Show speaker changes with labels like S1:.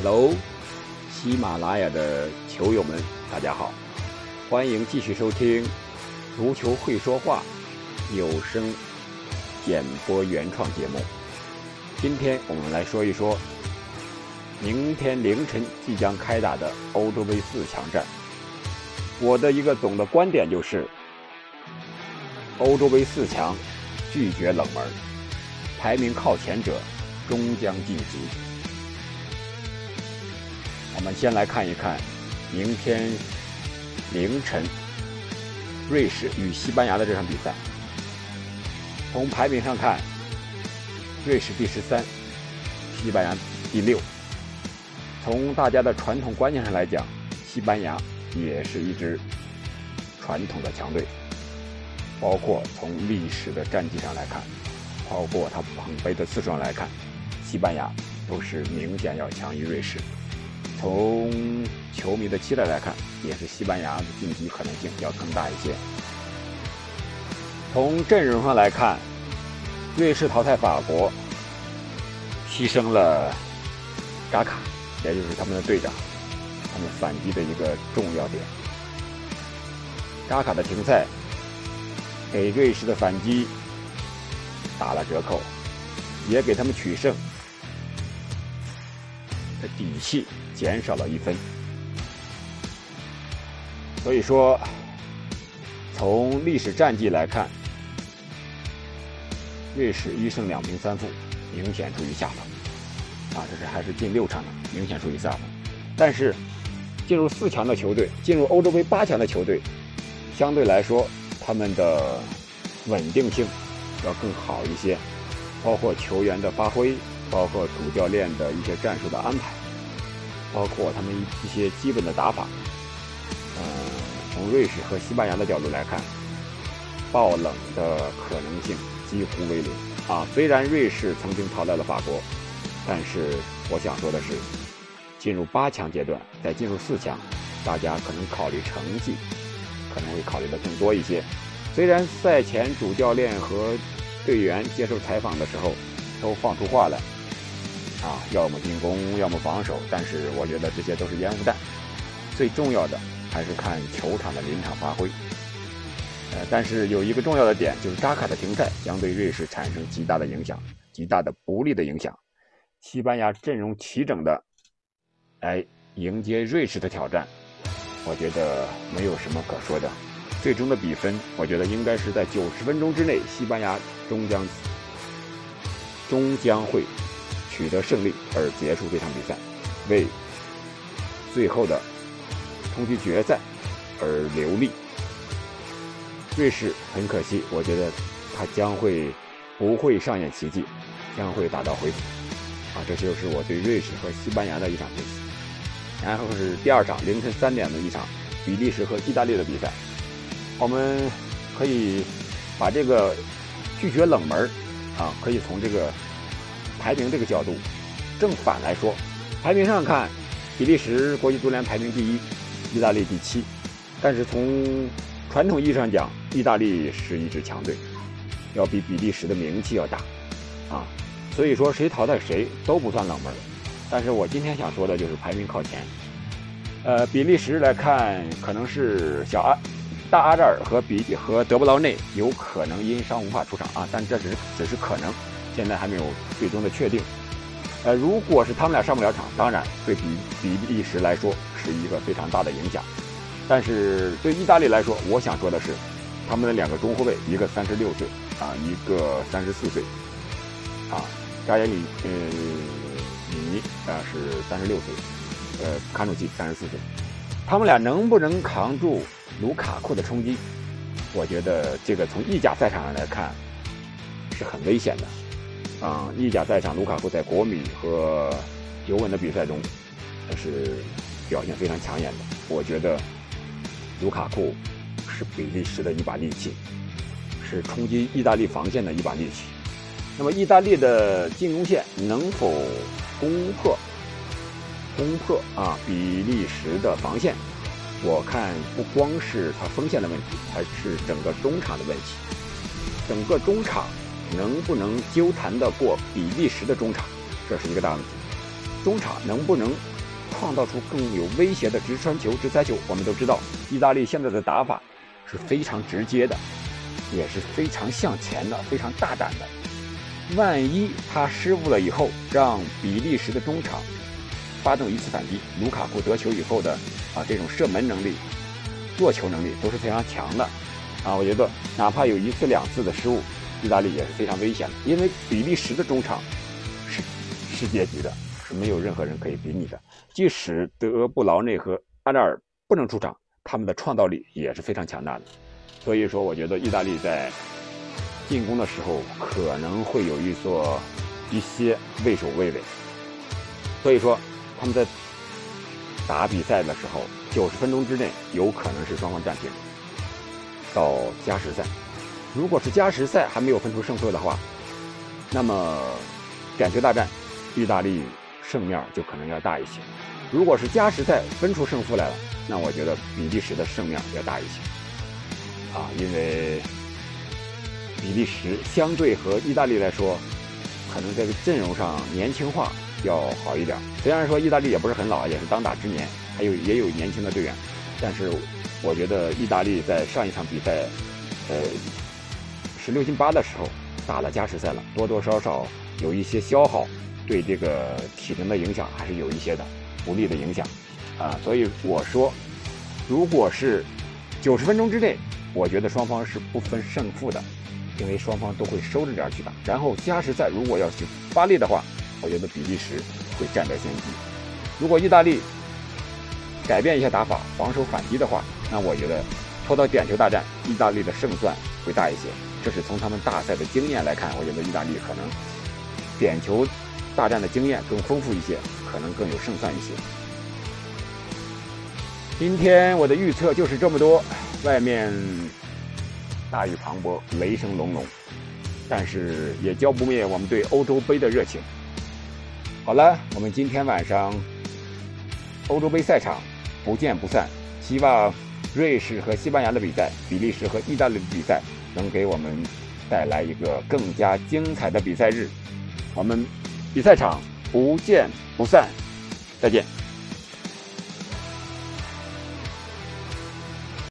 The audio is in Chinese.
S1: Hello，喜马拉雅的球友们，大家好，欢迎继续收听《足球会说话》有声演播原创节目。今天我们来说一说明天凌晨即将开打的欧洲杯四强战。我的一个总的观点就是，欧洲杯四强拒绝冷门，排名靠前者终将晋级。我们先来看一看明天凌晨瑞士与西班牙的这场比赛。从排名上看，瑞士第十三，西班牙第六。从大家的传统观念上来讲，西班牙也是一支传统的强队。包括从历史的战绩上来看，包括他捧杯的次数上来看，西班牙都是明显要强于瑞士。从球迷的期待来看，也是西班牙的晋级可能性要更大一些。从阵容上来看，瑞士淘汰法国，牺牲了扎卡，也就是他们的队长，他们反击的一个重要点。扎卡的停赛，给瑞士的反击打了折扣，也给他们取胜的底气。减少了一分，所以说，从历史战绩来看，瑞士一胜两平三负，明显处于下风。啊，这是还是近六场的，明显处于下风。但是，进入四强的球队，进入欧洲杯八强的球队，相对来说，他们的稳定性要更好一些，包括球员的发挥，包括主教练的一些战术的安排。包括他们一一些基本的打法，嗯，从瑞士和西班牙的角度来看，爆冷的可能性几乎为零啊。虽然瑞士曾经淘汰了法国，但是我想说的是，进入八强阶段，再进入四强，大家可能考虑成绩，可能会考虑的更多一些。虽然赛前主教练和队员接受采访的时候都放出话来。啊，要么进攻，要么防守，但是我觉得这些都是烟雾弹。最重要的还是看球场的临场发挥。呃，但是有一个重要的点，就是扎卡的停赛将对瑞士产生极大的影响，极大的不利的影响。西班牙阵容齐整的，来迎接瑞士的挑战，我觉得没有什么可说的。最终的比分，我觉得应该是在九十分钟之内，西班牙终将终将会。取得胜利而结束这场比赛，为最后的冲击决赛而留力。瑞士很可惜，我觉得他将会不会上演奇迹，将会打道回府。啊，这就是我对瑞士和西班牙的一场分析。然后是第二场凌晨三点的一场比利时和意大利的比赛，我们可以把这个拒绝冷门啊，可以从这个。排名这个角度，正反来说，排名上看，比利时国际足联排名第一，意大利第七。但是从传统意义上讲，意大利是一支强队，要比比利时的名气要大，啊，所以说谁淘汰谁都不算冷门。但是我今天想说的就是排名靠前，呃，比利时来看，可能是小阿、大阿扎尔和比和德布劳内有可能因伤无法出场啊，但这只是只是可能。现在还没有最终的确定，呃，如果是他们俩上不了场，当然对比比利时来说是一个非常大的影响。但是对意大利来说，我想说的是，他们的两个中后卫，一个三十六岁啊，一个三十四岁，啊，扎耶里呃里尼啊是三十六岁，呃卡努奇三十四岁，他们俩能不能扛住卢卡库的冲击？我觉得这个从意甲赛场上来看是很危险的。啊，意甲赛场，卢卡库在国米和尤文的比赛中，他是表现非常抢眼的。我觉得卢卡库是比利时的一把利器，是冲击意大利防线的一把利器。那么，意大利的进攻线能否攻破攻破啊比利时的防线？我看不光是他锋线的问题，还是整个中场的问题，整个中场。能不能纠缠得过比利时的中场，这是一个大问题。中场能不能创造出更有威胁的直传球、直塞球？我们都知道，意大利现在的打法是非常直接的，也是非常向前的、非常大胆的。万一他失误了以后，让比利时的中场发动一次反击，卢卡库得球以后的啊这种射门能力、做球能力都是非常强的啊！我觉得哪怕有一次两次的失误，意大利也是非常危险的，因为比利时的中场是世界级的，是没有任何人可以比拟的。即使德布劳内和阿扎尔不能出场，他们的创造力也是非常强大的。所以说，我觉得意大利在。进攻的时候可能会有一所一些畏首畏尾，所以说他们在打比赛的时候，九十分钟之内有可能是双方暂停。到加时赛，如果是加时赛还没有分出胜负的话，那么点球大战，意大利胜面就可能要大一些；如果是加时赛分出胜负来了，那我觉得比利时的胜面要大一些。啊，因为。比利时相对和意大利来说，可能在阵容上年轻化要好一点。虽然说意大利也不是很老，也是当打之年，还有也有年轻的队员，但是我觉得意大利在上一场比赛，呃，十六进八的时候打了加时赛了，多多少少有一些消耗，对这个体能的影响还是有一些的不利的影响啊。所以我说，如果是九十分钟之内，我觉得双方是不分胜负的。因为双方都会收着点去打，然后加时赛如果要去发力的话，我觉得比利时会占得先机。如果意大利改变一下打法，防守反击的话，那我觉得拖到点球大战，意大利的胜算会大一些。这是从他们大赛的经验来看，我觉得意大利可能点球大战的经验更丰富一些，可能更有胜算一些。今天我的预测就是这么多，外面。大雨磅礴，雷声隆隆，但是也浇不灭我们对欧洲杯的热情。好了，我们今天晚上欧洲杯赛场不见不散。希望瑞士和西班牙的比赛，比利时和意大利的比赛，能给我们带来一个更加精彩的比赛日。我们比赛场不见不散，再见。